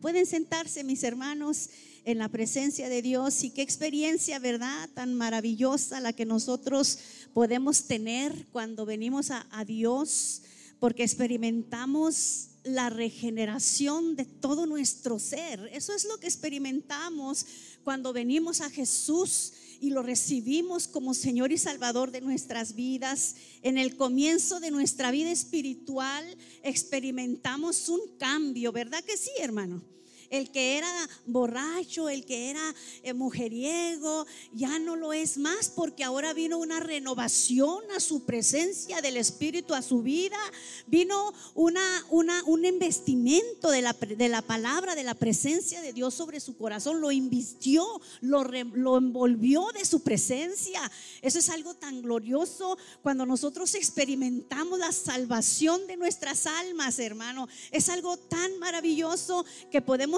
Pueden sentarse mis hermanos en la presencia de Dios y qué experiencia, ¿verdad? Tan maravillosa la que nosotros podemos tener cuando venimos a, a Dios, porque experimentamos la regeneración de todo nuestro ser. Eso es lo que experimentamos cuando venimos a Jesús y lo recibimos como Señor y Salvador de nuestras vidas. En el comienzo de nuestra vida espiritual experimentamos un cambio, ¿verdad que sí, hermano? El que era borracho, el que era eh, mujeriego, ya no lo es más porque ahora vino una renovación a su presencia del Espíritu, a su vida. Vino una, una, un investimento de la, de la palabra, de la presencia de Dios sobre su corazón. Lo invistió, lo, lo envolvió de su presencia. Eso es algo tan glorioso cuando nosotros experimentamos la salvación de nuestras almas, hermano. Es algo tan maravilloso que podemos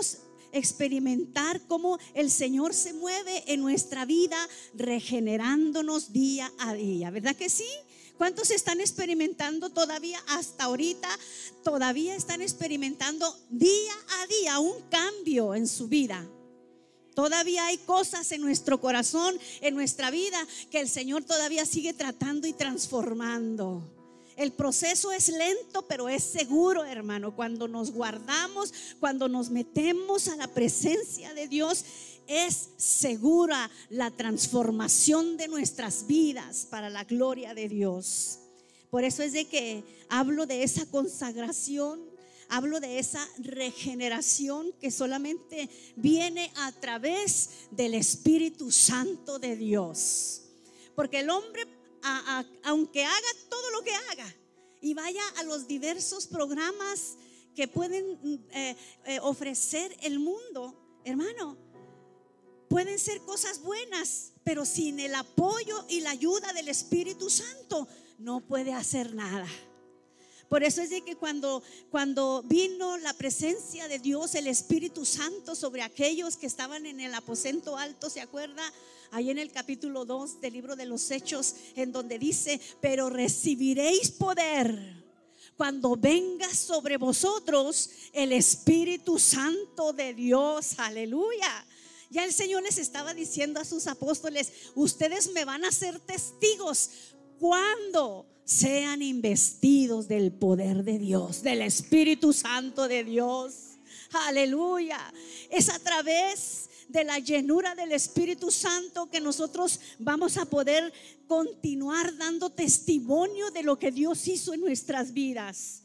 experimentar cómo el Señor se mueve en nuestra vida, regenerándonos día a día. ¿Verdad que sí? ¿Cuántos están experimentando todavía hasta ahorita? Todavía están experimentando día a día un cambio en su vida. Todavía hay cosas en nuestro corazón, en nuestra vida, que el Señor todavía sigue tratando y transformando. El proceso es lento, pero es seguro, hermano. Cuando nos guardamos, cuando nos metemos a la presencia de Dios, es segura la transformación de nuestras vidas para la gloria de Dios. Por eso es de que hablo de esa consagración, hablo de esa regeneración que solamente viene a través del Espíritu Santo de Dios. Porque el hombre aunque haga todo lo que haga y vaya a los diversos programas que pueden mm, eh, eh, ofrecer el mundo, hermano, pueden ser cosas buenas, pero sin el apoyo y la ayuda del Espíritu Santo no puede hacer nada. Por eso es de que cuando, cuando vino la presencia de Dios, el Espíritu Santo sobre aquellos que estaban en el aposento alto, ¿se acuerda? Ahí en el capítulo 2 del libro de los Hechos, en donde dice, pero recibiréis poder cuando venga sobre vosotros el Espíritu Santo de Dios. Aleluya. Ya el Señor les estaba diciendo a sus apóstoles, ustedes me van a ser testigos cuando sean investidos del poder de Dios, del Espíritu Santo de Dios. Aleluya. Es a través de la llenura del Espíritu Santo que nosotros vamos a poder continuar dando testimonio de lo que Dios hizo en nuestras vidas.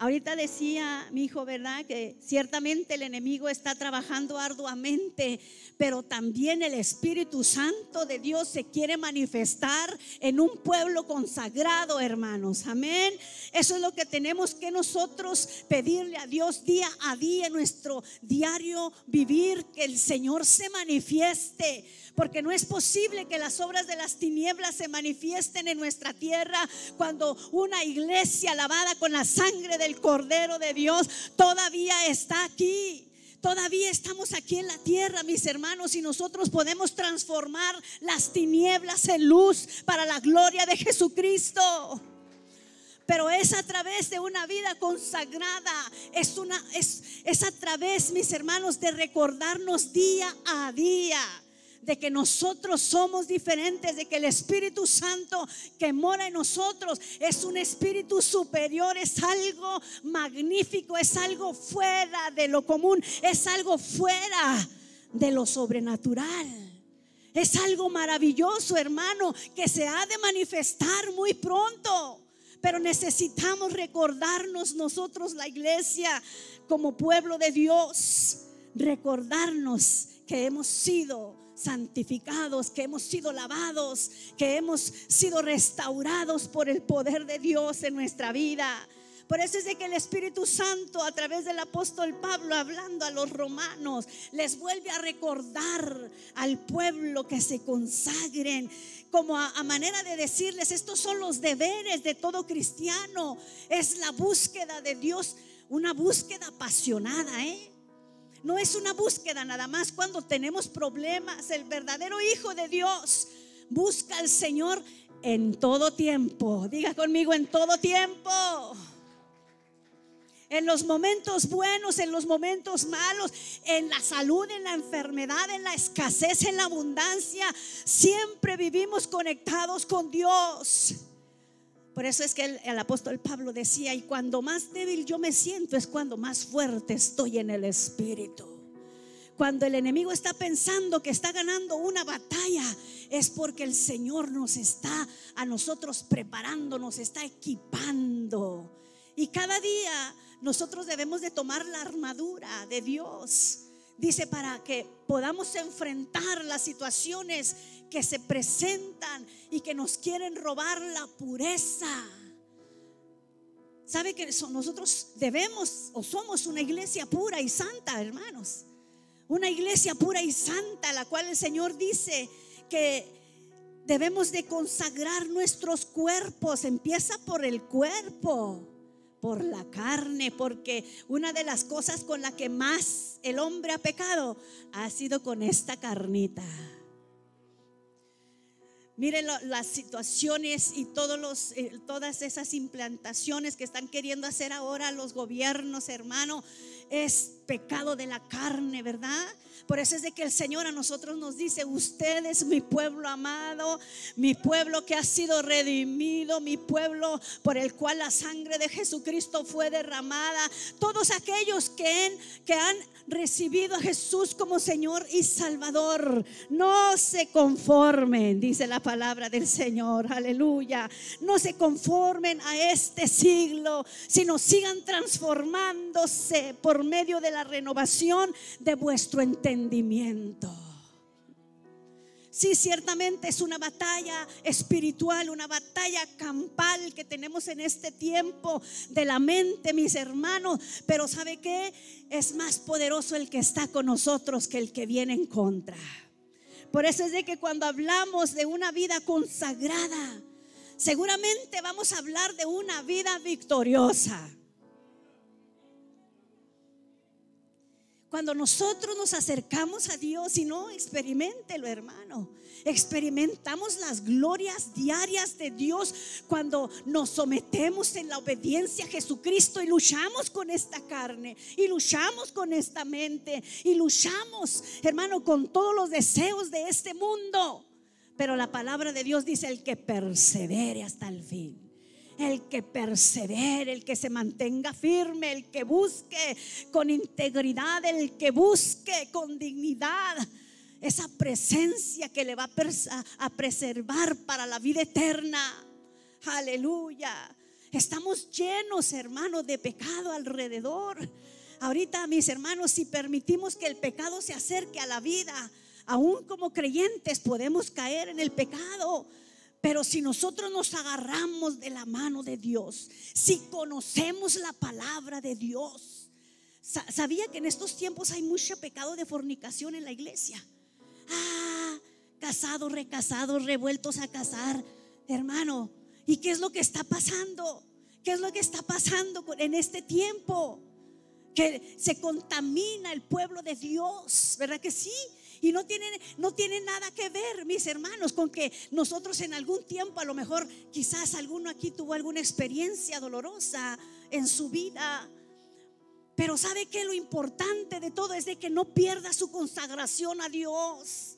Ahorita decía mi hijo, ¿verdad? Que ciertamente el enemigo está trabajando arduamente, pero también el Espíritu Santo de Dios se quiere manifestar en un pueblo consagrado, hermanos. Amén. Eso es lo que tenemos que nosotros pedirle a Dios día a día en nuestro diario vivir, que el Señor se manifieste porque no es posible que las obras de las tinieblas se manifiesten en nuestra tierra cuando una iglesia lavada con la sangre del Cordero de Dios todavía está aquí. Todavía estamos aquí en la tierra, mis hermanos, y nosotros podemos transformar las tinieblas en luz para la gloria de Jesucristo pero es a través de una vida consagrada, es, una, es, es, a través, mis hermanos, de recordarnos día a día de que nosotros somos diferentes, de que el Espíritu Santo que mora en nosotros es un espíritu superior, es algo magnífico, es algo fuera de lo común, es algo fuera de lo sobrenatural. Es algo maravilloso, hermano, que se ha de manifestar muy pronto. Pero necesitamos recordarnos nosotros, la iglesia, como pueblo de Dios, recordarnos que hemos sido santificados, que hemos sido lavados, que hemos sido restaurados por el poder de Dios en nuestra vida. Por eso es de que el Espíritu Santo a través del apóstol Pablo hablando a los romanos les vuelve a recordar al pueblo que se consagren como a, a, manera de decirles, estos son los deberes de todo cristiano, es la búsqueda de Dios, una búsqueda apasionada, ¿eh? No es una búsqueda nada más cuando tenemos problemas. El verdadero Hijo de Dios busca al Señor en todo tiempo. Diga conmigo en todo tiempo. En los momentos buenos, en los momentos malos, en la salud, en la enfermedad, en la escasez, en la abundancia, siempre vivimos conectados con Dios. Por eso es que el, apóstol Pablo decía, y cuando más débil yo me siento es cuando más fuerte estoy en el Espíritu. Cuando el enemigo está pensando que está ganando una batalla, es porque el Señor nos está a nosotros preparando, nos está equipando. Y cada día nosotros debemos de tomar la armadura de Dios. Dice para que podamos enfrentar las situaciones que se presentan y que nos quieren robar la pureza. ¿Sabe que nosotros debemos o somos una iglesia pura y santa, hermanos? Una iglesia pura y santa, la cual el Señor dice que debemos de consagrar nuestros cuerpos. Empieza por el cuerpo por la carne, porque una de las cosas con la que más el hombre ha pecado ha sido con esta carnita. Miren las situaciones y todos los, eh, todas esas implantaciones que están queriendo hacer ahora los gobiernos, hermano, es pecado de la carne, ¿verdad? Por eso es de que el Señor a nosotros nos dice, usted es mi pueblo amado, mi pueblo que ha sido redimido, mi pueblo por el cual la sangre de Jesucristo fue derramada. Todos aquellos que, que han recibido a Jesús como Señor y Salvador, no se conformen, dice la palabra del Señor, aleluya. No se conformen a este siglo, sino sigan transformándose por medio de la renovación de vuestro entendimiento. Sí, ciertamente es una batalla espiritual, una batalla campal que tenemos en este tiempo de la mente, mis hermanos. Pero ¿sabe qué? Es más poderoso el que está con nosotros que el que viene en contra. Por eso es de que cuando hablamos de una vida consagrada, seguramente vamos a hablar de una vida victoriosa. Cuando nosotros nos acercamos a Dios y no experimentelo, hermano. Experimentamos las glorias diarias de Dios cuando nos sometemos en la obediencia a Jesucristo y luchamos con esta carne y luchamos con esta mente y luchamos, hermano, con todos los deseos de este mundo. Pero la palabra de Dios dice el que persevere hasta el fin el que persevere, el que se mantenga firme, el que busque con integridad, el que busque con dignidad esa presencia que le va a, preservar para la vida eterna. Aleluya. Estamos llenos, hermanos, de pecado alrededor. Ahorita, mis hermanos, si permitimos que el pecado se acerque a la vida, aún como creyentes podemos caer en el pecado. Pero si nosotros nos agarramos de la mano de Dios, si conocemos la palabra de Dios, sabía que en estos tiempos hay mucho pecado de fornicación en la iglesia. Ah, casados, recasados, revueltos a casar, hermano. ¿Y qué es lo que está pasando? ¿Qué es lo que está pasando en este tiempo? Que se contamina el pueblo de Dios, ¿verdad que sí? Y no tiene, no tiene nada que ver, mis hermanos, con que nosotros en algún tiempo, a lo mejor quizás alguno aquí tuvo alguna experiencia dolorosa en su vida. Pero sabe que lo importante de todo es de que no pierda su consagración a Dios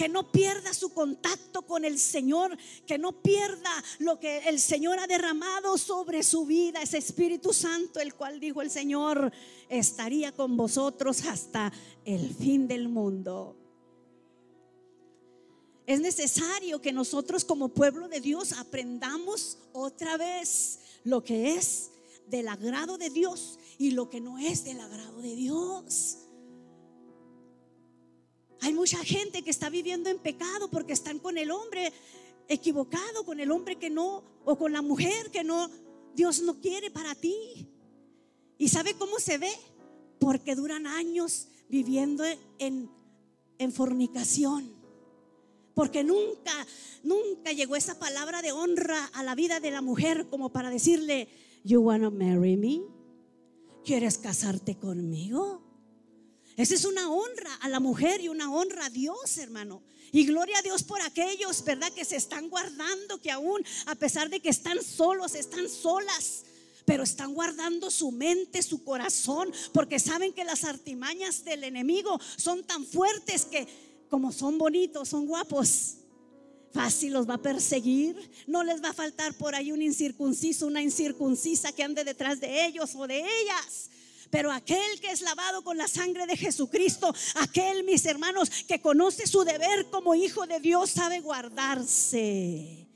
que no pierda su contacto con el Señor, que no pierda lo que el Señor ha derramado sobre su vida, ese Espíritu Santo, el cual dijo el Señor, estaría con vosotros hasta el fin del mundo. Es necesario que nosotros como pueblo de Dios aprendamos otra vez lo que es del agrado de Dios y lo que no es del agrado de Dios. Hay mucha gente que está viviendo en pecado porque están con el hombre equivocado, con el hombre que no, o con la mujer que no, Dios no quiere para ti. ¿Y sabe cómo se ve? Porque duran años viviendo en, en fornicación porque nunca, nunca llegó esa palabra de honra a la vida de la mujer como para decirle, you wanna marry me? ¿Quieres casarte conmigo? Esa es una honra a la mujer y una honra a Dios, hermano. Y gloria a Dios por aquellos, ¿verdad? Que se están guardando, que aún, a pesar de que están solos, están solas, pero están guardando su mente, su corazón, porque saben que las artimañas del enemigo son tan fuertes que como son bonitos, son guapos, fácil los va a perseguir. No les va a faltar por ahí un incircunciso, una incircuncisa que ande detrás de ellos o de ellas. Pero aquel que es lavado con la sangre de Jesucristo, aquel, mis hermanos, que conoce su deber como hijo de Dios, sabe guardarse.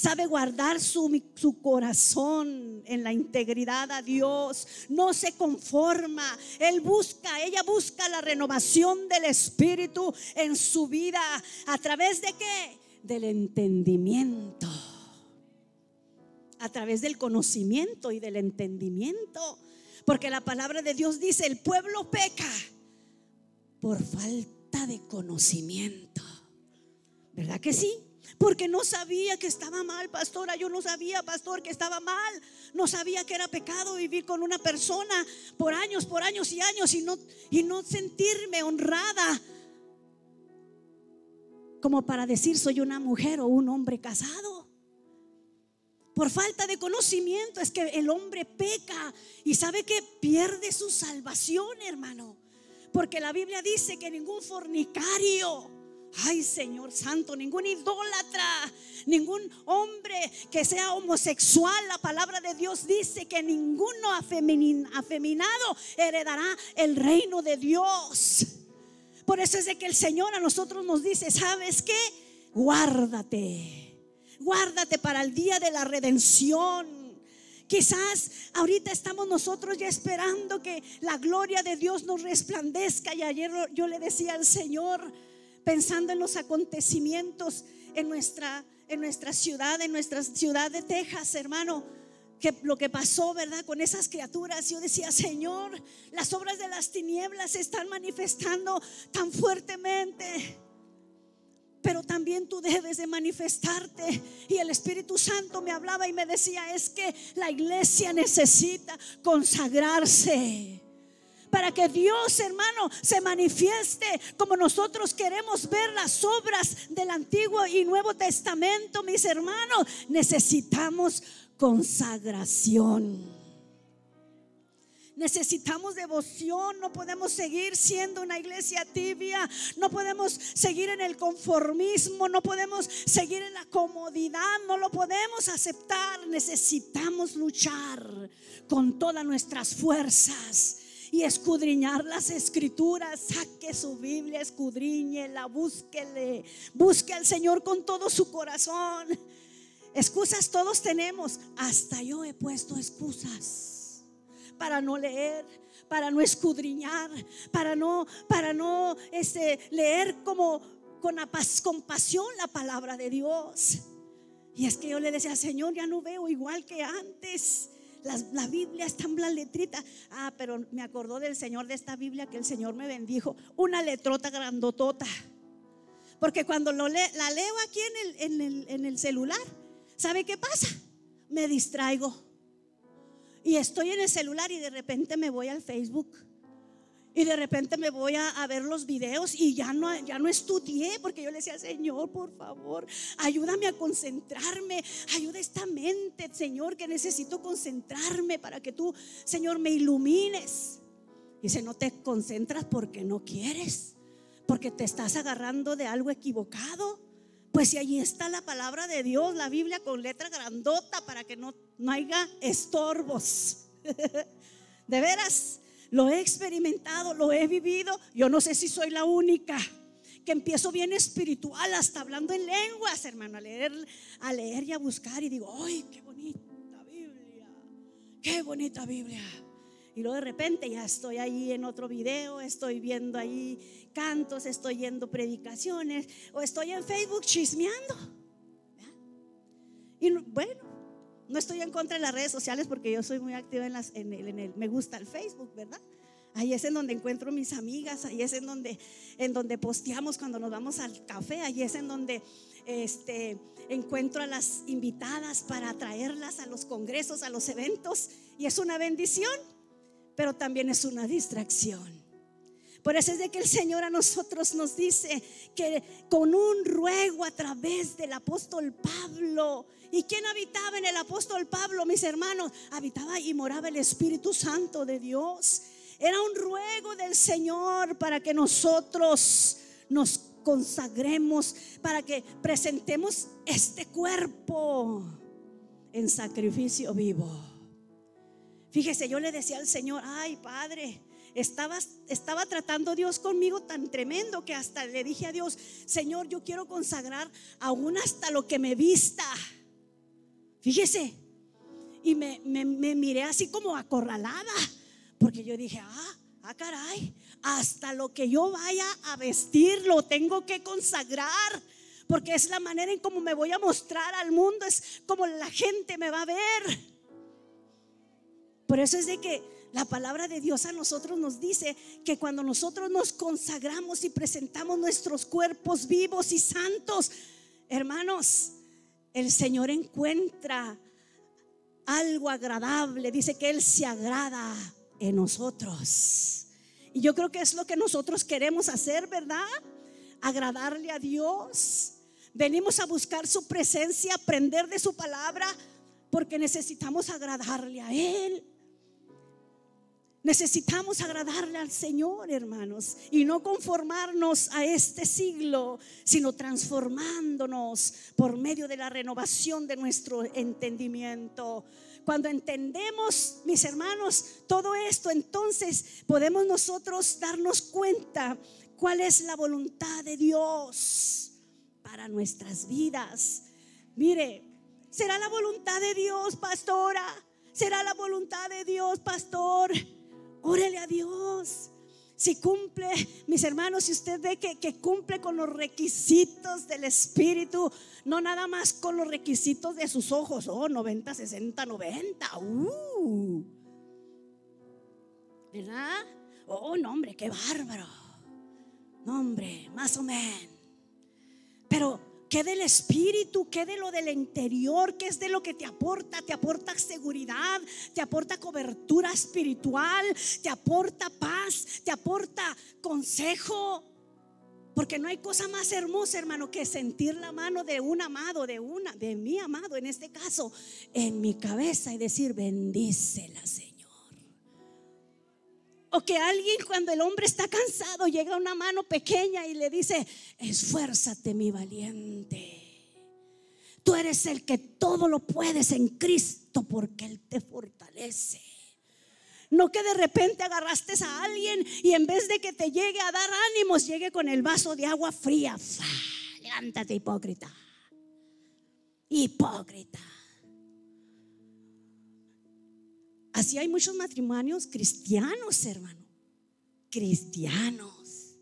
Sabe guardar su, su, corazón en la integridad a Dios. No se conforma. Él busca, ella busca la renovación del Espíritu en su vida. ¿A través de qué? Del entendimiento. A través del conocimiento y del entendimiento. Porque la palabra de Dios dice, el pueblo peca por falta de conocimiento. ¿Verdad que sí? Porque no sabía que estaba mal, pastora. Yo no sabía, pastor, que estaba mal. No sabía que era pecado vivir con una persona por años, por años y años y no, y no sentirme honrada como para decir soy una mujer o un hombre casado. Por falta de conocimiento es que el hombre peca y sabe que pierde su salvación, hermano. Porque la Biblia dice que ningún fornicario, ay Señor Santo, ningún idólatra, ningún hombre que sea homosexual, la palabra de Dios dice que ninguno afeminado heredará el reino de Dios. Por eso es de que el Señor a nosotros nos dice, ¿sabes qué? Guárdate Guárdate para el día de la redención. Quizás ahorita estamos nosotros ya esperando que la gloria de Dios nos resplandezca. Y ayer yo le decía al Señor, pensando en los acontecimientos en nuestra, en nuestra ciudad, en nuestra ciudad de Texas, hermano, que lo que pasó, ¿verdad? Con esas criaturas, yo decía, Señor, las obras de las tinieblas se están manifestando tan fuertemente pero también tú debes de manifestarte. Y el Espíritu Santo me hablaba y me decía, es que la iglesia necesita consagrarse. Para que Dios, hermano, se manifieste como nosotros queremos ver las obras del Antiguo y Nuevo Testamento, mis hermanos, necesitamos consagración. Necesitamos devoción, no podemos seguir siendo una iglesia tibia, no podemos seguir en el conformismo, no podemos seguir en la comodidad, no lo podemos aceptar. Necesitamos luchar con todas nuestras fuerzas y escudriñar las escrituras. Saque su Biblia, escudriñela, búsquele, busque al Señor con todo su corazón. Excusas todos tenemos, hasta yo he puesto excusas para no leer, para no escudriñar, para no, para no este, leer como con compasión la palabra de Dios. Y es que yo le decía, Señor, ya no veo igual que antes. La, Biblia está en la letrita. Ah, pero me acordó del Señor de esta Biblia que el Señor me bendijo. Una letrota grandotota. Porque cuando lo la leo aquí en el, en, el, en el celular, ¿sabe qué pasa? Me distraigo. Y estoy en el celular y de repente me voy al Facebook. Y de repente me voy a, ver los videos y ya no, ya no estudié porque yo le decía, Señor, por favor, ayúdame a concentrarme, ayuda esta mente, Señor, que necesito concentrarme para que tú, Señor, me ilumines. Y si no te concentras porque no quieres, porque te estás agarrando de algo equivocado. Pues si allí está la palabra de Dios, la Biblia con letra grandota para que no, no haya estorbos. de veras, lo he experimentado, lo he vivido. Yo no sé si soy la única que empiezo bien espiritual, hasta hablando en lenguas, hermano, a leer, a leer y a buscar y digo, ¡ay, qué bonita Biblia! ¡Qué bonita Biblia! Y luego de repente ya estoy ahí en otro video, estoy viendo ahí cantos, estoy yendo predicaciones o estoy en Facebook chismeando. Y bueno, no estoy en contra de las redes sociales porque yo soy muy activa en, las, en, el, me gusta el Facebook, ¿verdad? Ahí es en donde encuentro mis amigas, ahí es en donde, en donde posteamos cuando nos vamos al café, ahí es en donde este, encuentro a las invitadas para traerlas a los congresos, a los eventos, y es una bendición, pero también es una distracción. Por eso es de que el Señor a nosotros nos dice que con un ruego a través del apóstol Pablo. ¿Y quién habitaba en el apóstol Pablo, mis hermanos? Habitaba y moraba el Espíritu Santo de Dios. Era un ruego del Señor para que nosotros nos consagremos, para que presentemos este cuerpo en sacrificio vivo. Fíjese, yo le decía al Señor, ay Padre, estaba, estaba tratando Dios conmigo tan tremendo que hasta le dije a Dios, Señor, yo quiero consagrar aún hasta lo que me vista. Fíjese, y me, me, me miré así como acorralada, porque yo dije, ah, ah, caray, hasta lo que yo vaya a vestir lo tengo que consagrar porque es la manera en cómo me voy a mostrar al mundo, es como la gente me va a ver. Por eso es de que la palabra de Dios a nosotros nos dice que cuando nosotros nos consagramos y presentamos nuestros cuerpos vivos y santos, hermanos, el Señor encuentra algo agradable. Dice que Él se agrada en nosotros. Y yo creo que es lo que nosotros queremos hacer, ¿verdad? Agradarle a Dios. Venimos a buscar su presencia, aprender de su palabra, porque necesitamos agradarle a Él. Necesitamos agradarle al Señor, hermanos, y no conformarnos a este siglo, sino transformándonos por medio de la renovación de nuestro entendimiento. Cuando entendemos, mis hermanos, todo esto, entonces podemos nosotros darnos cuenta cuál es la voluntad de Dios para nuestras vidas. Mire, ¿será la voluntad de Dios, pastora? ¿Será la voluntad de Dios, pastor? Órele a Dios. Si cumple, mis hermanos, si usted ve que, cumple con los requisitos del Espíritu, no nada más con los requisitos de sus ojos, oh, 90, 60, 90, uh. ¿verdad? Oh, no, hombre, qué bárbaro. No, hombre, más o menos. Pero ¿Qué del espíritu? ¿Qué de lo del interior? ¿Qué es de lo que te aporta? Te aporta seguridad, te aporta cobertura espiritual, te aporta paz, te aporta consejo. Porque no hay cosa más hermosa, hermano, que sentir la mano de un amado, de una, de mi amado en este caso, en mi cabeza y decir, bendícela, Señor. O que alguien cuando el hombre está cansado llega una mano pequeña y le dice, esfuérzate mi valiente. Tú eres el que todo lo puedes en Cristo porque Él te fortalece. No que de repente agarraste a alguien y en vez de que te llegue a dar ánimos, llegue con el vaso de agua fría. Levántate, hipócrita. Hipócrita. Así hay muchos matrimonios cristianos, hermano. Cristianos.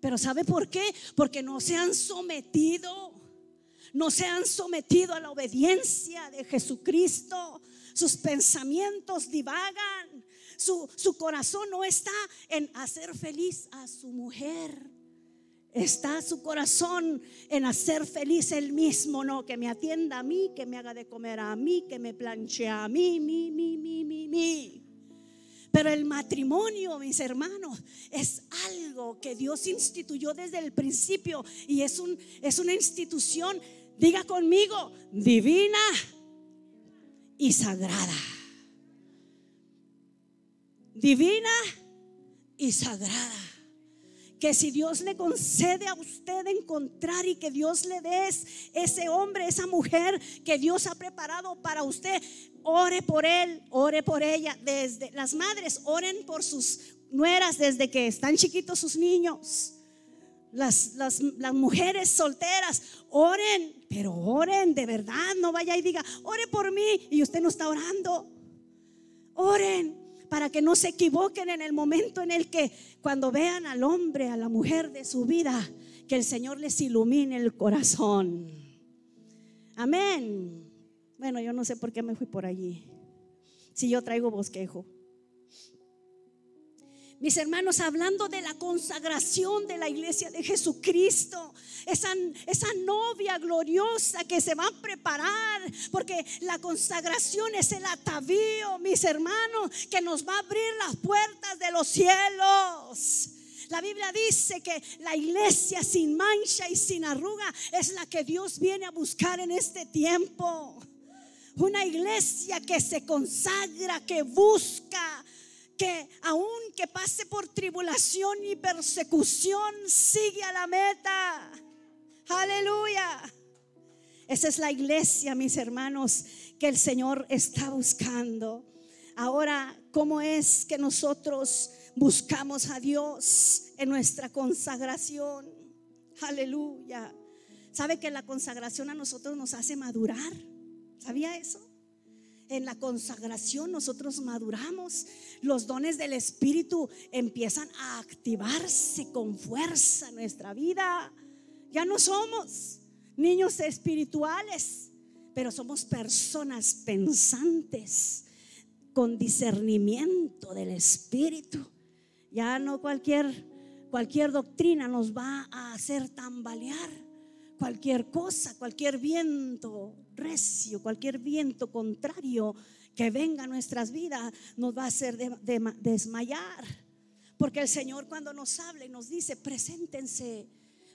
Pero ¿sabe por qué? Porque no se han sometido. No se han sometido a la obediencia de Jesucristo. Sus pensamientos divagan. Su, su corazón no está en hacer feliz a su mujer está su corazón en hacer feliz el mismo, no, que me atienda a mí, que me haga de comer a mí, que me planche a mí, mi, mi, mi, mi, mi. Pero el matrimonio, mis hermanos, es algo que Dios instituyó desde el principio y es, un, es una institución, diga conmigo, divina y sagrada. Divina y sagrada que si Dios le concede a usted encontrar y que Dios le des ese hombre, esa mujer que Dios ha preparado para usted, ore por él, ore por ella. Desde las madres, oren por sus nueras desde que están chiquitos sus niños. Las, las, las, mujeres solteras, oren, pero oren de verdad, no vaya y diga, ore por mí y usted no está orando. Oren, para que no se equivoquen en el momento en el que cuando vean al hombre, a la mujer de su vida, que el Señor les ilumine el corazón. Amén. Bueno, yo no sé por qué me fui por allí. Si yo traigo bosquejo. Mis hermanos, hablando de la consagración de la iglesia de Jesucristo, esa, esa novia gloriosa que se va a preparar, porque la consagración es el atavío, mis hermanos, que nos va a abrir las puertas de los cielos. La Biblia dice que la iglesia sin mancha y sin arruga es la que Dios viene a buscar en este tiempo. Una iglesia que se consagra, que busca, que aunque pase por tribulación y persecución, sigue a la meta. Aleluya. Esa es la iglesia, mis hermanos, que el Señor está buscando. Ahora, ¿cómo es que nosotros buscamos a Dios en nuestra consagración? Aleluya. ¿Sabe que la consagración a nosotros nos hace madurar? ¿Sabía eso? En la consagración nosotros maduramos, los dones del Espíritu empiezan a activarse con fuerza en nuestra vida. Ya no somos niños espirituales, pero somos personas pensantes con discernimiento del Espíritu. Ya no cualquier, cualquier doctrina nos va a hacer tambalear. Cualquier cosa, cualquier viento recio, cualquier viento contrario que venga a nuestras vidas nos va a hacer desmayar. Porque el Señor cuando nos habla y nos dice, preséntense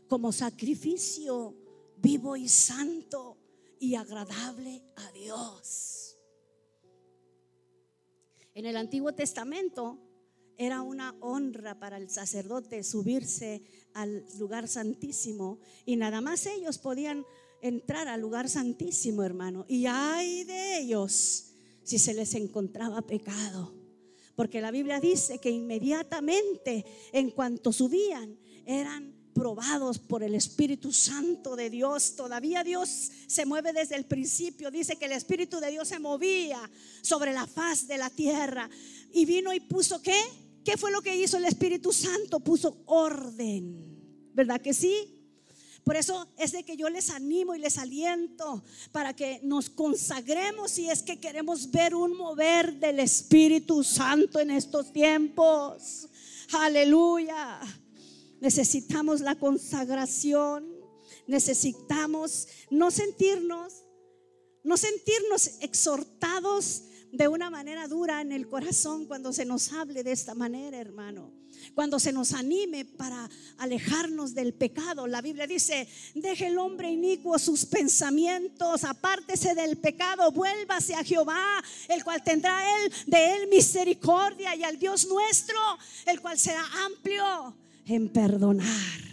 como sacrificio vivo y santo y agradable a Dios. En el Antiguo Testamento era una honra para el sacerdote subirse al lugar santísimo y nada más ellos podían entrar al lugar santísimo, hermano. Y hay de ellos si se les encontraba pecado. Porque la Biblia dice que inmediatamente en cuanto subían eran probados por el Espíritu Santo de Dios. Todavía Dios se mueve desde el principio. Dice que el Espíritu de Dios se movía sobre la faz de la tierra. Y vino y puso qué? ¿Qué fue lo que hizo el Espíritu Santo? Puso orden. ¿Verdad que sí? Por eso es de que yo les animo y les aliento para que nos consagremos si es que queremos ver un mover del Espíritu Santo en estos tiempos. Aleluya. Necesitamos la consagración. Necesitamos no sentirnos, no sentirnos exhortados de una manera dura en el corazón cuando se nos hable de esta manera, hermano. Cuando se nos anime para alejarnos del pecado. La Biblia dice, deje el hombre inicuo sus pensamientos, apártese del pecado, vuélvase a Jehová, el cual tendrá él de él misericordia y al Dios nuestro, el cual será amplio en perdonar.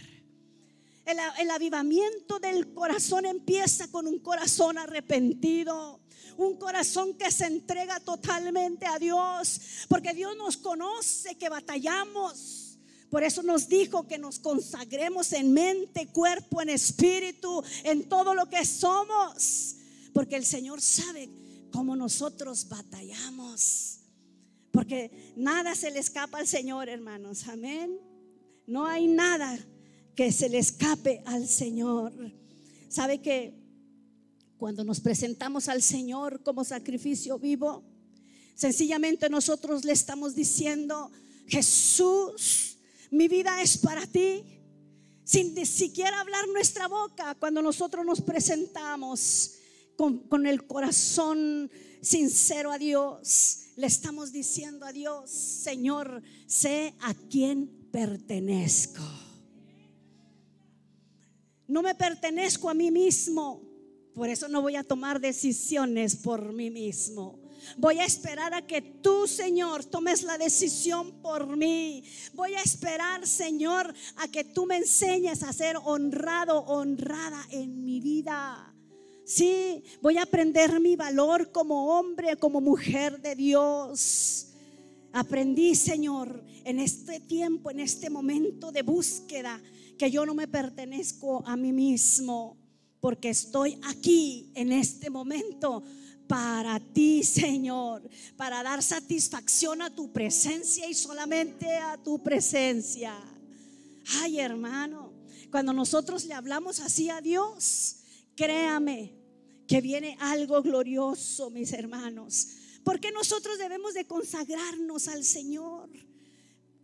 El, avivamiento del corazón empieza con un corazón arrepentido un corazón que se entrega totalmente a Dios, porque Dios nos conoce que batallamos. Por eso nos dijo que nos consagremos en mente, cuerpo, en espíritu, en todo lo que somos, porque el Señor sabe cómo nosotros batallamos. Porque nada se le escapa al Señor, hermanos. Amén. No hay nada que se le escape al Señor. ¿Sabe que cuando nos presentamos al Señor como sacrificio vivo, sencillamente nosotros le estamos diciendo, Jesús, mi vida es para ti. Sin ni siquiera hablar nuestra boca, cuando nosotros nos presentamos con, con el corazón sincero a Dios, le estamos diciendo a Dios, Señor, sé a quién pertenezco. No me pertenezco a mí mismo. Por eso no voy a tomar decisiones por mí mismo. Voy a esperar a que tú, Señor, tomes la decisión por mí. Voy a esperar, Señor, a que tú me enseñes a ser honrado, honrada en mi vida. Sí, voy a aprender mi valor como hombre, como mujer de Dios. Aprendí, Señor, en este tiempo, en este momento de búsqueda, que yo no me pertenezco a mí mismo porque estoy aquí en este momento para ti, Señor, para dar satisfacción a tu presencia y solamente a tu presencia. Ay, hermano, cuando nosotros le hablamos así a Dios, créame que viene algo glorioso, mis hermanos. Porque nosotros debemos de consagrarnos al Señor.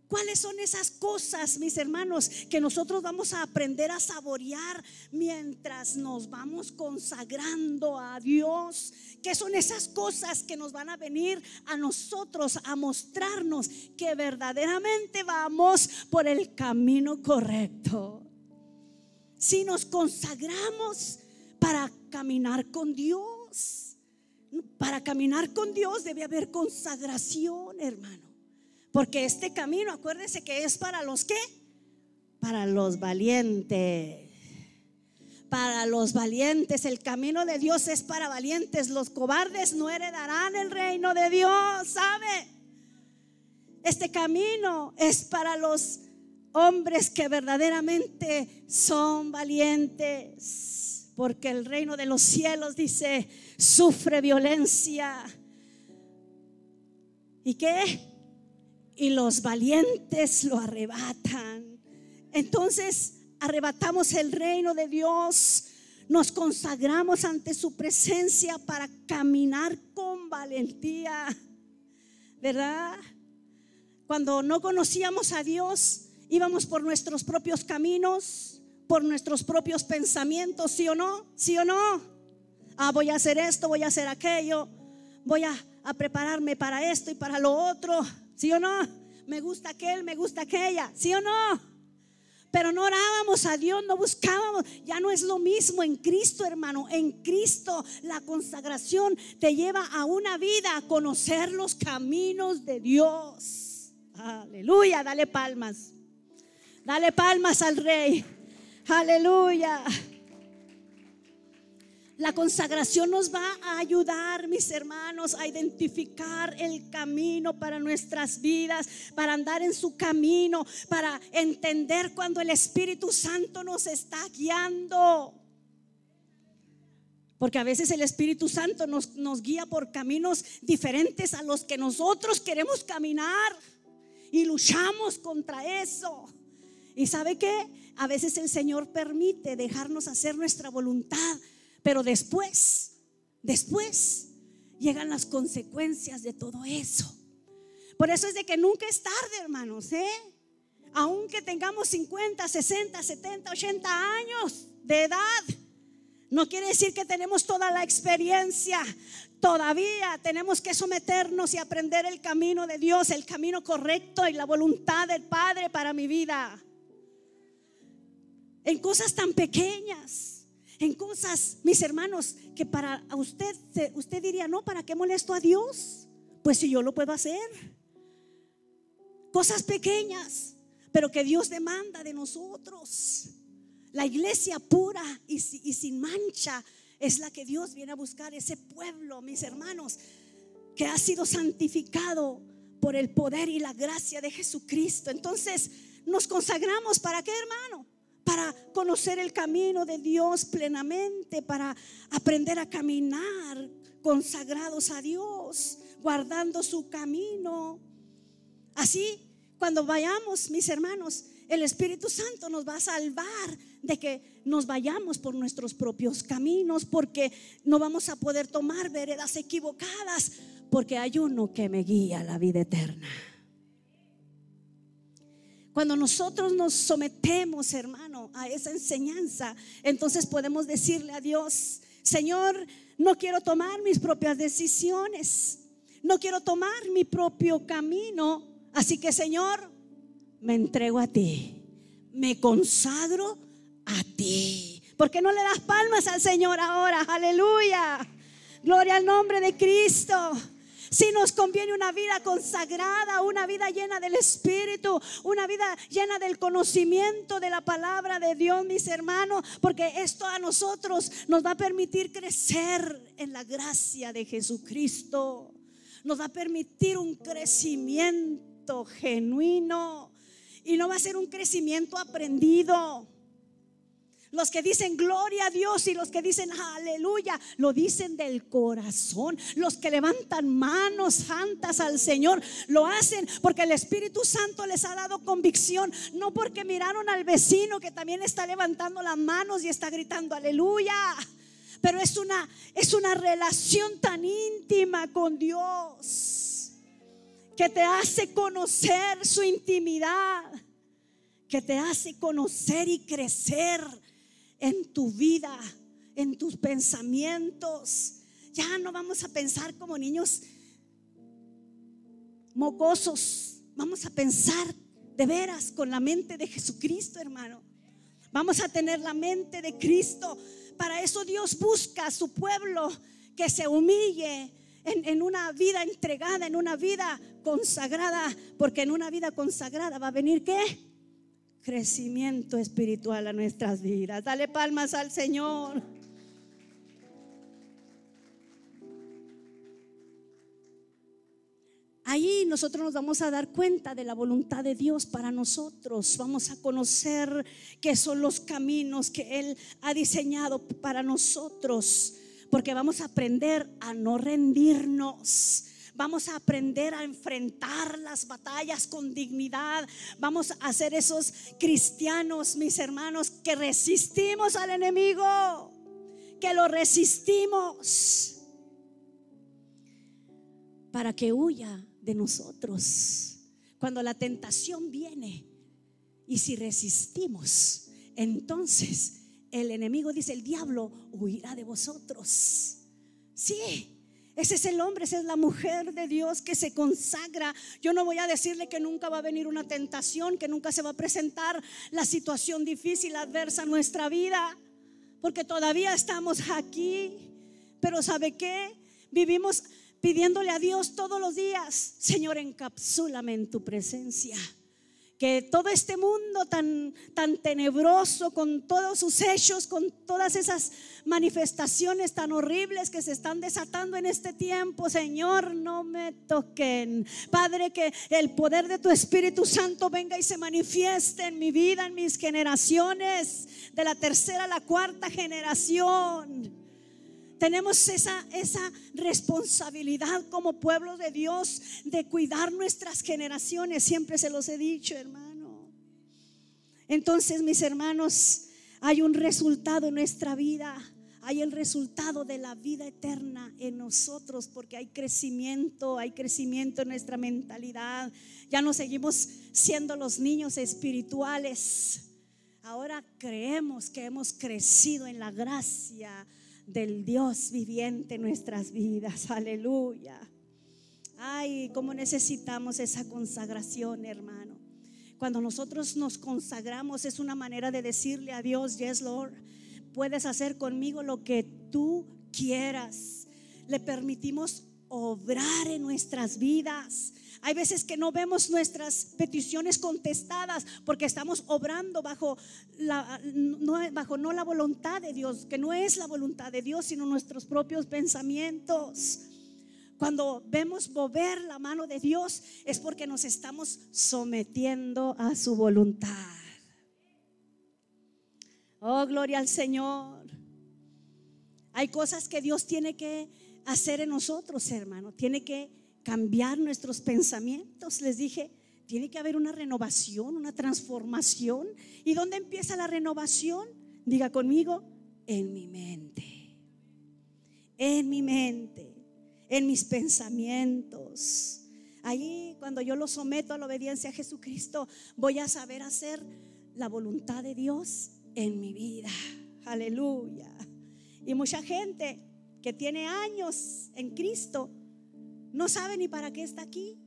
¿Cuáles son esas cosas, mis hermanos, que nosotros vamos a aprender a saborear mientras nos vamos consagrando a Dios? ¿Qué son esas cosas que nos van a venir a nosotros a mostrarnos que verdaderamente vamos por el camino correcto? Si nos consagramos para caminar con Dios, para caminar con Dios debe haber consagración, hermano. Porque este camino, acuérdense que es para los que? Para los valientes. Para los valientes, el camino de Dios es para valientes. Los cobardes no heredarán el reino de Dios, ¿sabe? Este camino es para los hombres que verdaderamente son valientes. Porque el reino de los cielos dice, sufre violencia. ¿Y qué? Y los valientes lo arrebatan. Entonces arrebatamos el reino de Dios, nos consagramos ante su presencia para caminar con valentía, ¿verdad? Cuando no conocíamos a Dios, íbamos por nuestros propios caminos, por nuestros propios pensamientos, ¿sí o no? ¿Sí o no? Ah, voy a hacer esto, voy a hacer aquello, voy a, a prepararme para esto y para lo otro. ¿Sí o no? Me gusta aquel, me gusta aquella. ¿Sí o no? Pero no orábamos a Dios, no buscábamos. Ya no es lo mismo en Cristo, hermano. En Cristo la consagración te lleva a una vida, a conocer los caminos de Dios. Aleluya, dale palmas. Dale palmas al rey. Aleluya. La consagración nos va a ayudar, mis hermanos, a identificar el camino para nuestras vidas, para andar en su camino, para entender cuando el Espíritu Santo nos está guiando. Porque a veces el Espíritu Santo nos, nos guía por caminos diferentes a los que nosotros queremos caminar y luchamos contra eso. ¿Y sabe qué? A veces el Señor permite dejarnos hacer nuestra voluntad pero después, después llegan las consecuencias de todo eso. Por eso es de que nunca es tarde, hermanos, ¿eh? Aunque tengamos 50, 60, 70, 80 años de edad, no quiere decir que tenemos toda la experiencia. Todavía tenemos que someternos y aprender el camino de Dios, el camino correcto y la voluntad del Padre para mi vida. En cosas tan pequeñas en cosas, mis hermanos, que para usted, usted diría, no, ¿para qué molesto a Dios? Pues si yo lo puedo hacer. Cosas pequeñas, pero que Dios demanda de nosotros. La iglesia pura y, y sin mancha es la que Dios viene a buscar, ese pueblo, mis hermanos, que ha sido santificado por el poder y la gracia de Jesucristo. Entonces, nos consagramos para qué, hermano? Para conocer el camino de Dios plenamente, para aprender a caminar consagrados a Dios, guardando su camino. Así, cuando vayamos, mis hermanos, el Espíritu Santo nos va a salvar de que nos vayamos por nuestros propios caminos, porque no vamos a poder tomar veredas equivocadas, porque hay uno que me guía a la vida eterna. Cuando nosotros nos sometemos, hermano, a esa enseñanza, entonces podemos decirle a Dios, Señor, no quiero tomar mis propias decisiones, no quiero tomar mi propio camino, así que Señor, me entrego a ti, me consagro a ti. ¿Por qué no le das palmas al Señor ahora? Aleluya. Gloria al nombre de Cristo. Si nos conviene una vida consagrada, una vida llena del Espíritu, una vida llena del conocimiento de la palabra de Dios, mis hermanos, porque esto a nosotros nos va a permitir crecer en la gracia de Jesucristo. Nos va a permitir un crecimiento genuino y no va a ser un crecimiento aprendido los que dicen gloria a Dios y los que dicen aleluya, lo dicen del corazón. Los que levantan manos santas al Señor, lo hacen porque el Espíritu Santo les ha dado convicción, no porque miraron al vecino que también está levantando las manos y está gritando aleluya. Pero es una es una relación tan íntima con Dios que te hace conocer su intimidad, que te hace conocer y crecer en tu vida, en tus pensamientos. Ya no vamos a pensar como niños mocosos, vamos a pensar de veras con la mente de Jesucristo, hermano. Vamos a tener la mente de Cristo. Para eso Dios busca a su pueblo que se humille en, una vida entregada, en una vida consagrada, porque en una vida consagrada va a venir qué? Crecimiento espiritual a nuestras vidas. Dale palmas al Señor. Ahí nosotros nos vamos a dar cuenta de la voluntad de Dios para nosotros. Vamos a conocer qué son los caminos que Él ha diseñado para nosotros. Porque vamos a aprender a no rendirnos. Vamos a aprender a enfrentar las batallas con dignidad. Vamos a ser esos cristianos, mis hermanos, que resistimos al enemigo. Que lo resistimos. Para que huya de nosotros. Cuando la tentación viene y si resistimos, entonces el enemigo dice, el diablo huirá de vosotros. Sí, ese es el hombre, esa es la mujer de Dios que se consagra. Yo no voy a decirle que nunca va a venir una tentación, que nunca se va a presentar la situación difícil, adversa a nuestra vida, porque todavía estamos aquí. Pero ¿sabe qué? Vivimos pidiéndole a Dios todos los días, Señor, encapsúlame en tu presencia. Que todo este mundo tan, tan tenebroso, con todos sus hechos, con todas esas manifestaciones tan horribles que se están desatando en este tiempo, Señor, no me toquen. Padre, que el poder de tu Espíritu Santo venga y se manifieste en mi vida, en mis generaciones, de la tercera a la cuarta generación. Tenemos esa, esa responsabilidad como pueblo de Dios de cuidar nuestras generaciones. Siempre se los he dicho, hermano. Entonces, mis hermanos, hay un resultado en nuestra vida. Hay el resultado de la vida eterna en nosotros porque hay crecimiento, hay crecimiento en nuestra mentalidad. Ya no seguimos siendo los niños espirituales. Ahora creemos que hemos crecido en la gracia del Dios viviente en nuestras vidas. Aleluya. Ay, cómo necesitamos esa consagración, hermano. Cuando nosotros nos consagramos es una manera de decirle a Dios, yes, Lord, puedes hacer conmigo lo que tú quieras. Le permitimos obrar en nuestras vidas. Hay veces que no vemos nuestras peticiones contestadas porque estamos obrando bajo la, bajo no la voluntad de Dios, que no es la voluntad de Dios, sino nuestros propios pensamientos. Cuando vemos mover la mano de Dios es porque nos estamos sometiendo a su voluntad. Oh, gloria al Señor. Hay cosas que Dios tiene que hacer en nosotros, hermano. Tiene que cambiar nuestros pensamientos. Les dije, tiene que haber una renovación, una transformación. ¿Y dónde empieza la renovación? Diga conmigo, en mi mente. En mi mente, en mis pensamientos. Ahí cuando yo lo someto a la obediencia a Jesucristo, voy a saber hacer la voluntad de Dios en mi vida. Aleluya. Y mucha gente que tiene años en Cristo no sabe ni para qué está aquí.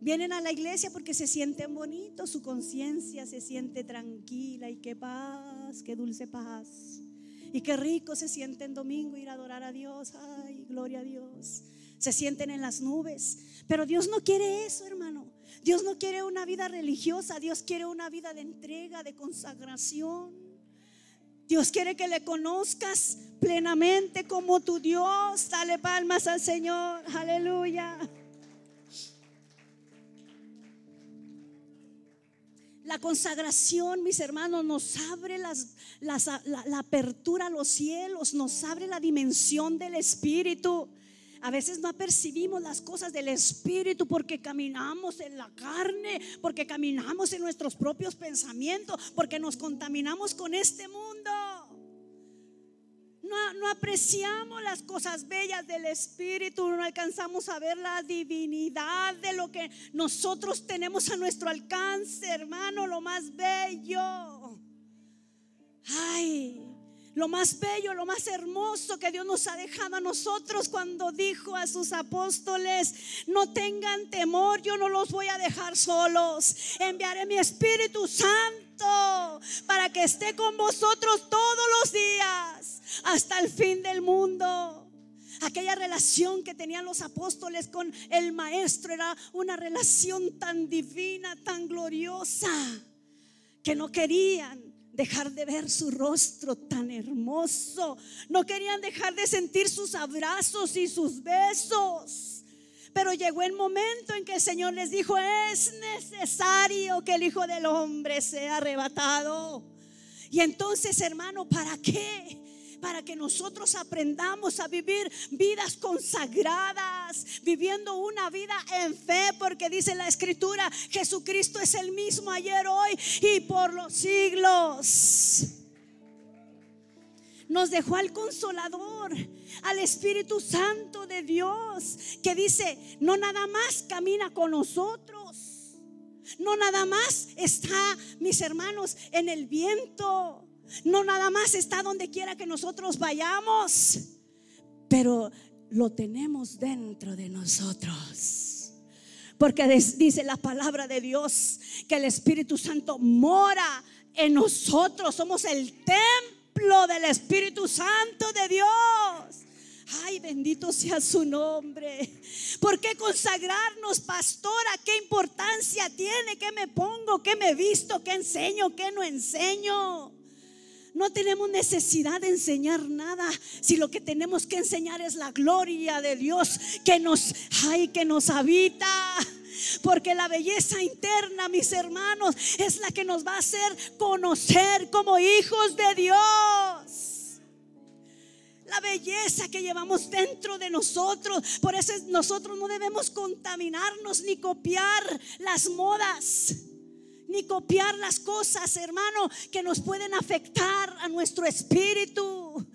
Vienen a la iglesia porque se sienten bonitos, su conciencia se siente tranquila y qué paz, qué dulce paz. Y qué rico se siente en domingo ir a adorar a Dios. Ay, gloria a Dios. Se sienten en las nubes. Pero Dios no quiere eso, hermano. Dios no quiere una vida religiosa. Dios quiere una vida de entrega, de consagración. Dios quiere que le conozcas plenamente como tu Dios. Dale palmas al Señor. Aleluya. La consagración, mis hermanos, nos abre la, la, apertura a los cielos, nos abre la dimensión del Espíritu. A veces no percibimos las cosas del Espíritu porque caminamos en la carne, porque caminamos en nuestros propios pensamientos, porque nos contaminamos con este mundo. No, apreciamos las cosas bellas del Espíritu, no alcanzamos a ver la divinidad de lo que nosotros tenemos a nuestro alcance, hermano, lo más bello. Ay, lo más bello, lo más hermoso que Dios nos ha dejado a nosotros cuando dijo a sus apóstoles, no tengan temor, yo no los voy a dejar solos, enviaré mi Espíritu Santo para que esté con vosotros todos los días hasta el fin del mundo. Aquella relación que tenían los apóstoles con el maestro era una relación tan divina, tan gloriosa, que no querían dejar de ver su rostro tan hermoso. No querían dejar de sentir sus abrazos y sus besos. Pero llegó el momento en que el Señor les dijo, es necesario que el Hijo del Hombre sea arrebatado. Y entonces, hermano, ¿para qué? Para que nosotros aprendamos a vivir vidas consagradas, viviendo una vida en fe, porque dice la escritura, Jesucristo es el mismo ayer, hoy y por los siglos. Nos dejó al consolador, al Espíritu Santo de Dios, que dice, no nada más camina con nosotros, no nada más está, mis hermanos, en el viento no nada más está donde quiera que nosotros vayamos, pero lo tenemos dentro de nosotros. Porque dice la palabra de Dios que el Espíritu Santo mora en nosotros. Somos el templo del Espíritu Santo de Dios. Ay, bendito sea su nombre. ¿Por qué consagrarnos, pastora? ¿Qué importancia tiene? ¿Qué me pongo? ¿Qué me visto? ¿Qué enseño? ¿Qué no enseño? No tenemos necesidad de enseñar nada, si lo que tenemos que enseñar es la gloria de Dios que nos, hay que nos habita. Porque la belleza interna, mis hermanos, es la que nos va a hacer conocer como hijos de Dios. La belleza que llevamos dentro de nosotros. Por eso nosotros no debemos contaminarnos ni copiar las modas ni copiar las cosas, hermano, que nos pueden afectar a nuestro espíritu.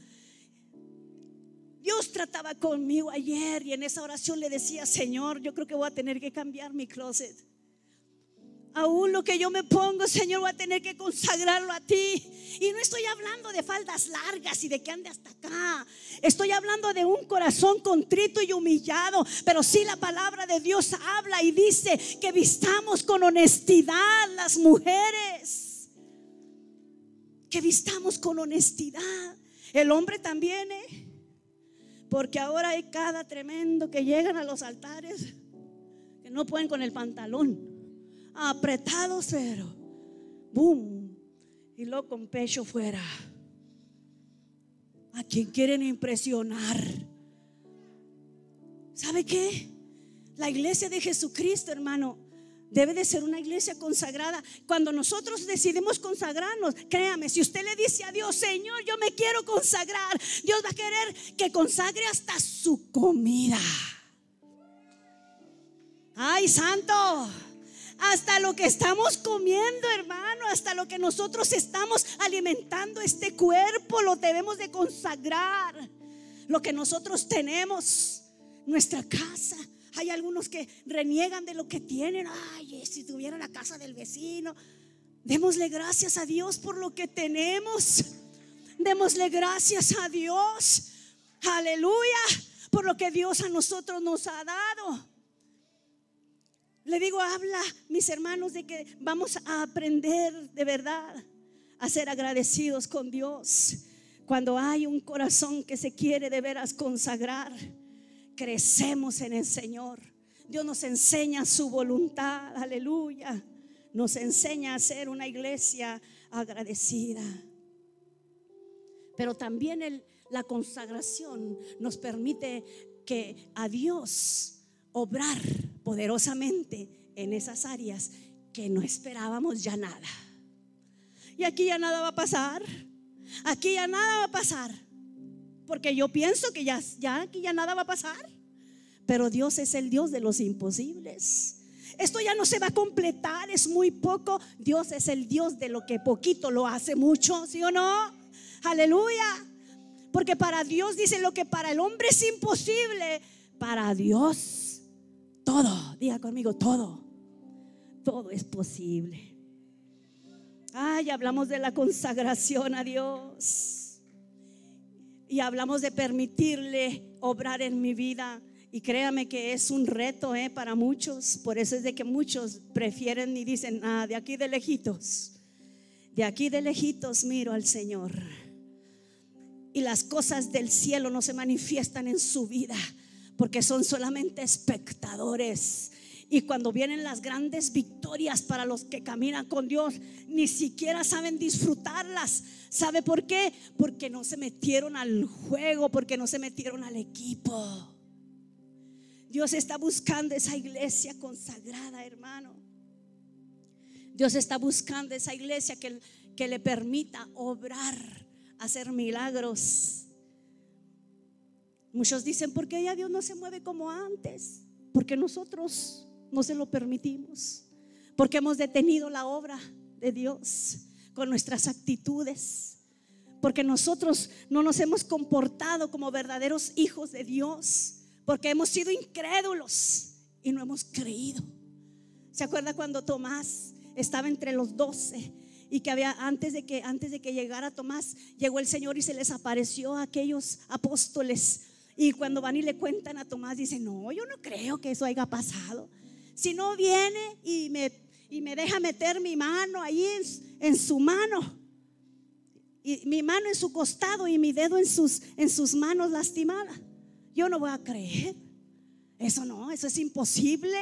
Dios trataba conmigo ayer y en esa oración le decía, Señor, yo creo que voy a tener que cambiar mi closet. Aún lo que yo me pongo, Señor, voy a tener que consagrarlo a ti. Y no estoy hablando de faldas largas y de que ande hasta acá. Estoy hablando de un corazón contrito y humillado. Pero sí la palabra de Dios habla y dice que vistamos con honestidad las mujeres. Que vistamos con honestidad. El hombre también, ¿eh? Porque ahora hay cada tremendo que llegan a los altares que no pueden con el pantalón apretados, pero boom, y luego con pecho fuera. A quien quieren impresionar. ¿Sabe qué? La iglesia de Jesucristo, hermano, debe de ser una iglesia consagrada. Cuando nosotros decidimos consagrarnos, créame, si usted le dice a Dios, Señor, yo me quiero consagrar, Dios va a querer que consagre hasta su comida. Ay, santo hasta lo que estamos comiendo, hermano, hasta lo que nosotros estamos alimentando este cuerpo, lo debemos de consagrar. Lo que nosotros tenemos, nuestra casa. Hay algunos que reniegan de lo que tienen. Ay, si tuviera la casa del vecino. Démosle gracias a Dios por lo que tenemos. Démosle gracias a Dios. Aleluya. Por lo que Dios a nosotros nos ha dado. Le digo, habla, mis hermanos, de que vamos a aprender de verdad a ser agradecidos con Dios. Cuando hay un corazón que se quiere de veras consagrar, crecemos en el Señor. Dios nos enseña su voluntad, aleluya. Nos enseña a ser una iglesia agradecida. Pero también la consagración nos permite que a Dios obrar poderosamente en esas áreas que no esperábamos ya nada. Y aquí ya nada va a pasar. Aquí ya nada va a pasar. Porque yo pienso que ya, ya aquí ya nada va a pasar. Pero Dios es el Dios de los imposibles. Esto ya no se va a completar, es muy poco. Dios es el Dios de lo que poquito lo hace mucho, ¿sí o no? Aleluya. Porque para Dios dice lo que para el hombre es imposible, para Dios todo, diga conmigo, todo, todo es posible. Ay, hablamos de la consagración a Dios. Y hablamos de permitirle obrar en mi vida. Y créame que es un reto eh, para muchos. Por eso es de que muchos prefieren y dicen, ah, de aquí de lejitos. De aquí de lejitos miro al Señor. Y las cosas del cielo no se manifiestan en su vida porque son solamente espectadores. Y cuando vienen las grandes victorias para los que caminan con Dios, ni siquiera saben disfrutarlas. ¿Sabe por qué? Porque no se metieron al juego, porque no se metieron al equipo. Dios está buscando esa iglesia consagrada, hermano. Dios está buscando esa iglesia que, que le permita obrar, hacer milagros. Muchos dicen, ¿por qué ya Dios no se mueve como antes? Porque nosotros no se lo permitimos. Porque hemos detenido la obra de Dios con nuestras actitudes. Porque nosotros no nos hemos comportado como verdaderos hijos de Dios. Porque hemos sido incrédulos y no hemos creído. ¿Se acuerda cuando Tomás estaba entre los doce? y que había antes de que antes de que llegara Tomás llegó el Señor y se les apareció a aquellos apóstoles y cuando van y le cuentan a Tomás dice no yo no creo que eso haya pasado si no viene y me, y me deja meter mi mano ahí en, su mano, y mi mano en su costado y mi dedo en sus, en sus manos lastimadas, yo no voy a creer. Eso no, eso es imposible.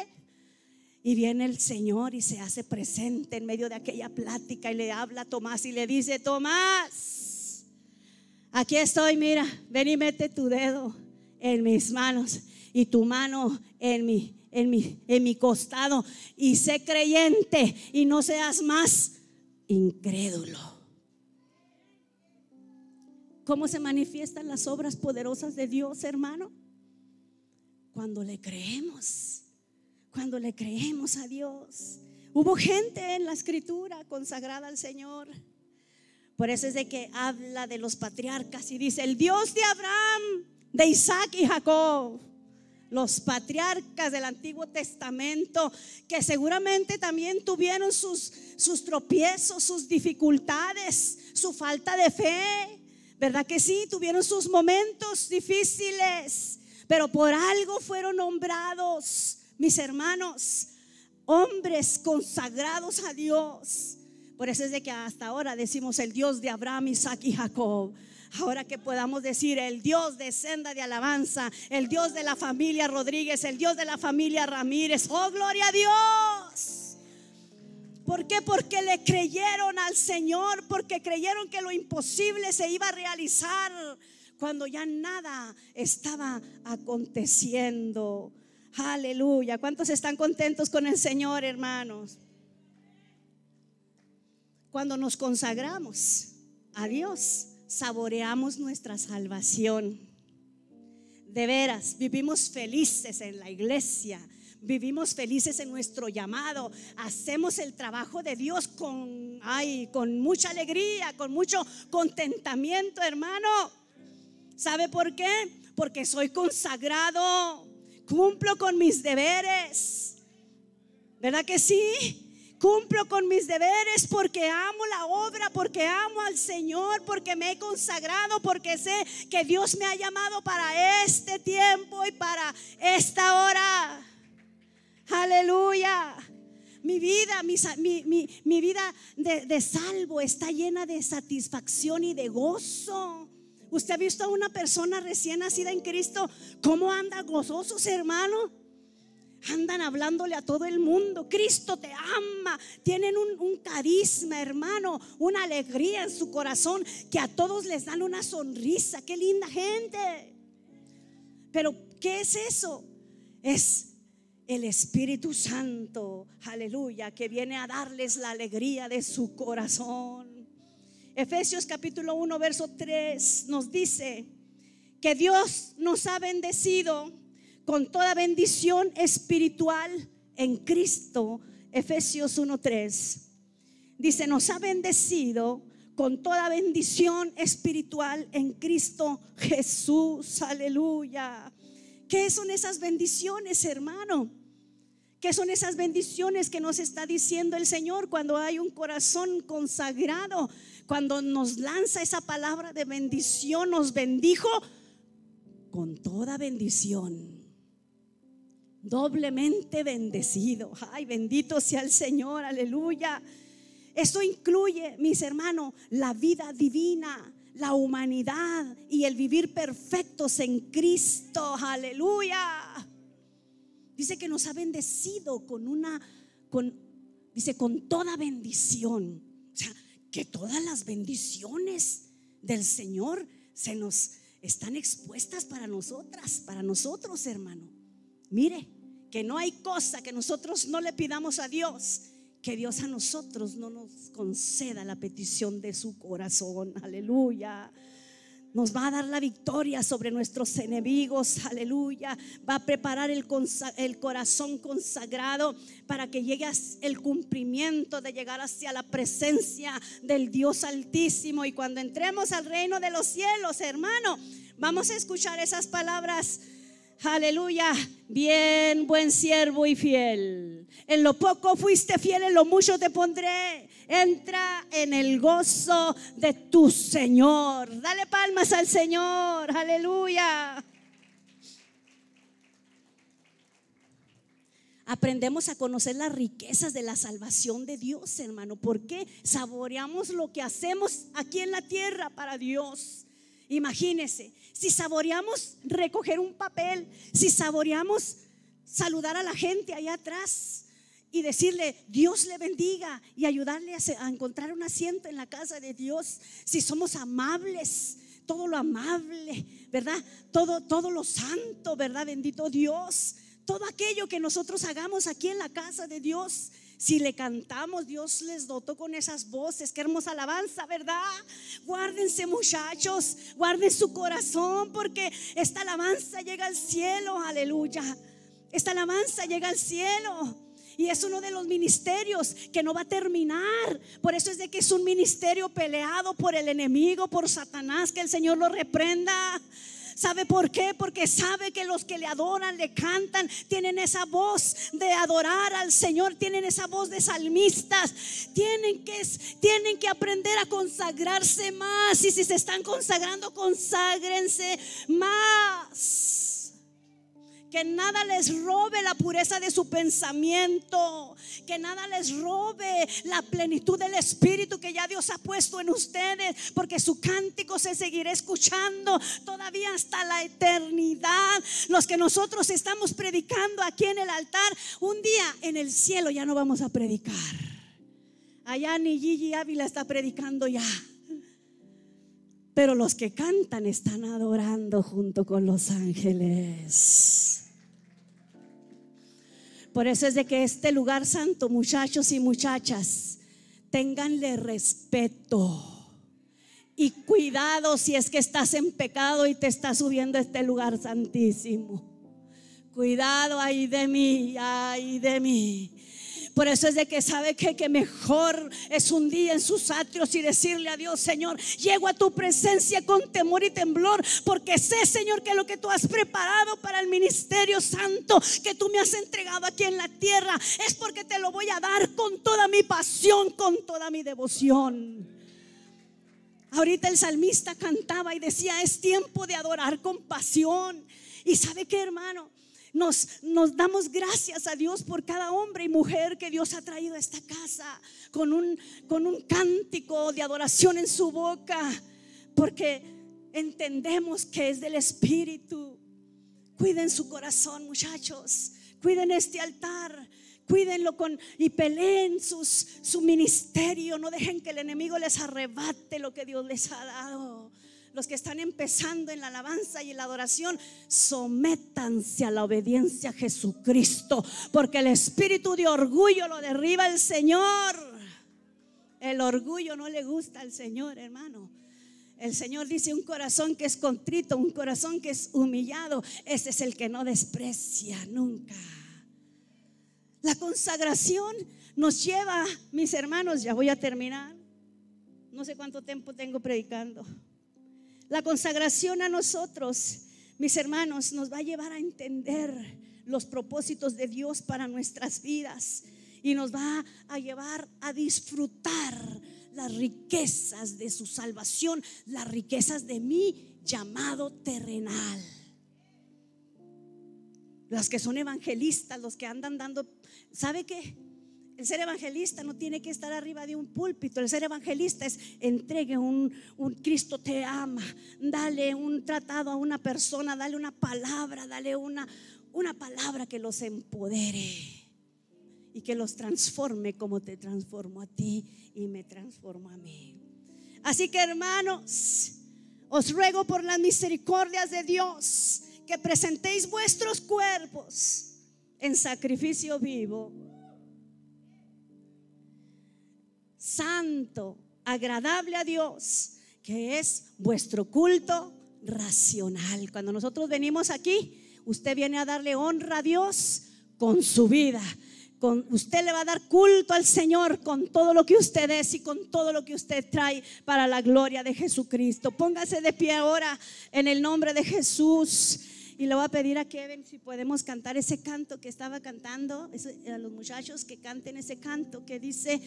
Y viene el Señor y se hace presente en medio de aquella plática y le habla a Tomás y le dice, Tomás, aquí estoy, mira, ven y mete tu dedo en mis manos y tu mano en mi, en mi, en mi costado y sé creyente y no seas más incrédulo. ¿Cómo se manifiestan las obras poderosas de Dios, hermano? Cuando le creemos, cuando le creemos a Dios. Hubo gente en la escritura consagrada al Señor. Por eso es de que habla de los patriarcas y dice, el Dios de Abraham, de Isaac y Jacob los patriarcas del Antiguo Testamento, que seguramente también tuvieron sus, sus tropiezos, sus dificultades, su falta de fe. ¿Verdad que sí? Tuvieron sus momentos difíciles, pero por algo fueron nombrados, mis hermanos, hombres consagrados a Dios. Por eso es de que hasta ahora decimos el Dios de Abraham, Isaac y Jacob. Ahora que podamos decir el Dios de senda de alabanza, el Dios de la familia Rodríguez, el Dios de la familia Ramírez. Oh, gloria a Dios. ¿Por qué? Porque le creyeron al Señor, porque creyeron que lo imposible se iba a realizar cuando ya nada estaba aconteciendo. Aleluya. ¿Cuántos están contentos con el Señor, hermanos? Cuando nos consagramos a Dios, saboreamos nuestra salvación. De veras, vivimos felices en la iglesia, vivimos felices en nuestro llamado, hacemos el trabajo de Dios con, ay, con mucha alegría, con mucho contentamiento, hermano. ¿Sabe por qué? Porque soy consagrado, cumplo con mis deberes. ¿Verdad que sí? Cumplo con mis deberes porque amo la obra, porque amo al Señor, porque me he consagrado, porque sé que Dios me ha llamado para este tiempo y para esta hora. Aleluya. Mi vida, mi, vida de, salvo está llena de satisfacción y de gozo. ¿Usted ha visto a una persona recién nacida en Cristo? ¿Cómo anda gozosos, hermano? Andan hablándole a todo el mundo. Cristo te ama. Tienen un, carisma, hermano. Una alegría en su corazón que a todos les dan una sonrisa. Qué linda gente. Pero, ¿qué es eso? Es el Espíritu Santo. Aleluya. Que viene a darles la alegría de su corazón. Efesios capítulo 1, verso 3 nos dice que Dios nos ha bendecido con toda bendición espiritual en Cristo. Efesios 1.3. Dice, nos ha bendecido con toda bendición espiritual en Cristo Jesús. Aleluya. ¿Qué son esas bendiciones, hermano? ¿Qué son esas bendiciones que nos está diciendo el Señor cuando hay un corazón consagrado? Cuando nos lanza esa palabra de bendición, nos bendijo con toda bendición. Doblemente bendecido. Ay, bendito sea el Señor, aleluya. Eso incluye, mis hermanos, la vida divina, la humanidad y el vivir perfectos en Cristo. Aleluya. Dice que nos ha bendecido con una, con, dice, con toda bendición. O sea, que todas las bendiciones del Señor se nos están expuestas para nosotras, para nosotros, hermano. Mire, que no hay cosa que nosotros no le pidamos a Dios que Dios a nosotros no nos conceda la petición de su corazón. Aleluya. Nos va a dar la victoria sobre nuestros enemigos. Aleluya. Va a preparar el, corazón consagrado para que llegue el cumplimiento de llegar hacia la presencia del Dios Altísimo. Y cuando entremos al reino de los cielos, hermano, vamos a escuchar esas palabras Aleluya. Bien, buen siervo y fiel. En lo poco fuiste fiel, en lo mucho te pondré. Entra en el gozo de tu Señor. Dale palmas al Señor. Aleluya. Aprendemos a conocer las riquezas de la salvación de Dios, hermano. porque Saboreamos lo que hacemos aquí en la tierra para Dios. Imagínese, si saboreamos recoger un papel, si saboreamos saludar a la gente allá atrás y decirle Dios le bendiga y ayudarle a, encontrar un asiento en la casa de Dios, si somos amables, todo lo amable, ¿verdad? Todo, todo lo santo, ¿verdad? Bendito Dios. Todo aquello que nosotros hagamos aquí en la casa de Dios si le cantamos, Dios les dotó con esas voces. Qué hermosa alabanza, ¿verdad? Guárdense muchachos, guarden su corazón porque esta alabanza llega al cielo, aleluya. Esta alabanza llega al cielo. Y es uno de los ministerios que no va a terminar. Por eso es de que es un ministerio peleado por el enemigo, por Satanás, que el Señor lo reprenda. ¿Sabe por qué? Porque sabe que los que le adoran, le cantan, tienen esa voz de adorar al Señor, tienen esa voz de salmistas, tienen que, tienen que aprender a consagrarse más. Y si se están consagrando, conságrense más que nada les robe la pureza de su pensamiento, que nada les robe la plenitud del Espíritu que ya Dios ha puesto en ustedes, porque su cántico se seguirá escuchando todavía hasta la eternidad. Los que nosotros estamos predicando aquí en el altar, un día en el cielo ya no vamos a predicar. Allá ni Gigi Ávila está predicando ya. Pero los que cantan están adorando junto con los ángeles. Por eso es de que este lugar santo, muchachos y muchachas, tenganle respeto. Y cuidado si es que estás en pecado y te estás subiendo a este lugar santísimo. Cuidado ahí de mí, ay de mí. Por eso es de que sabe que, que mejor es un día en sus atrios y decirle a Dios, Señor, llego a tu presencia con temor y temblor, porque sé, Señor, que lo que tú has preparado para el ministerio santo que tú me has entregado aquí en la tierra es porque te lo voy a dar con toda mi pasión, con toda mi devoción. Ahorita el salmista cantaba y decía, es tiempo de adorar con pasión. Y sabe que, hermano, nos, damos gracias a Dios por cada hombre y mujer que Dios ha traído a esta casa con un, cántico de adoración en su boca, porque entendemos que es del Espíritu. Cuiden su corazón, muchachos. Cuiden este altar. Cuídenlo con y peleen su ministerio. No dejen que el enemigo les arrebate lo que Dios les ha dado los que están empezando en la alabanza y en la adoración, sométanse a la obediencia a Jesucristo, porque el espíritu de orgullo lo derriba el Señor. El orgullo no le gusta al Señor, hermano. El Señor dice un corazón que es contrito, un corazón que es humillado, ese es el que no desprecia nunca. La consagración nos lleva, mis hermanos, ya voy a terminar, No sé cuánto tiempo tengo predicando. La consagración a nosotros, mis hermanos, nos va a llevar a entender los propósitos de Dios para nuestras vidas y nos va a llevar a disfrutar las riquezas de su salvación, las riquezas de mi llamado terrenal. Las que son evangelistas, los que andan dando, ¿sabe qué? El ser evangelista no tiene que estar arriba de un púlpito. El ser evangelista es entregue un, Cristo te ama. Dale un tratado a una persona, dale una palabra, dale una, una palabra que los empodere y que los transforme como te transformo a ti y me transformo a mí. Así que hermanos, os ruego por las misericordias de Dios que presentéis vuestros cuerpos en sacrificio vivo, santo, agradable a Dios, que es vuestro culto racional. Cuando nosotros venimos aquí, usted viene a darle honra a Dios con su vida. Con, usted le va a dar culto al Señor con todo lo que usted es y con todo lo que usted trae para la gloria de Jesucristo. Póngase de pie ahora en el nombre de Jesús. Y le voy a pedir a Kevin si podemos cantar ese canto que estaba cantando, a los muchachos que canten ese canto que dice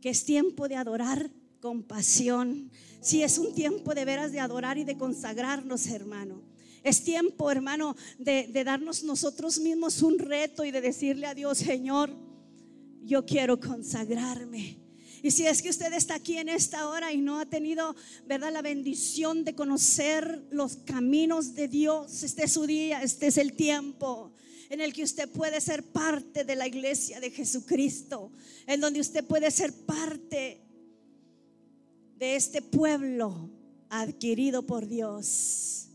que es tiempo de adorar con pasión. Si es un tiempo de veras de adorar y de consagrarnos, hermano. Es tiempo, hermano, de, de darnos nosotros mismos un reto y de decirle a Dios, Señor, yo quiero consagrarme. Y si es que usted está aquí en esta hora y no ha tenido, ¿verdad?, la bendición de conocer los caminos de Dios, este es su día, este es el tiempo en el que usted puede ser parte de la iglesia de Jesucristo, en donde usted puede ser parte de este pueblo adquirido por Dios.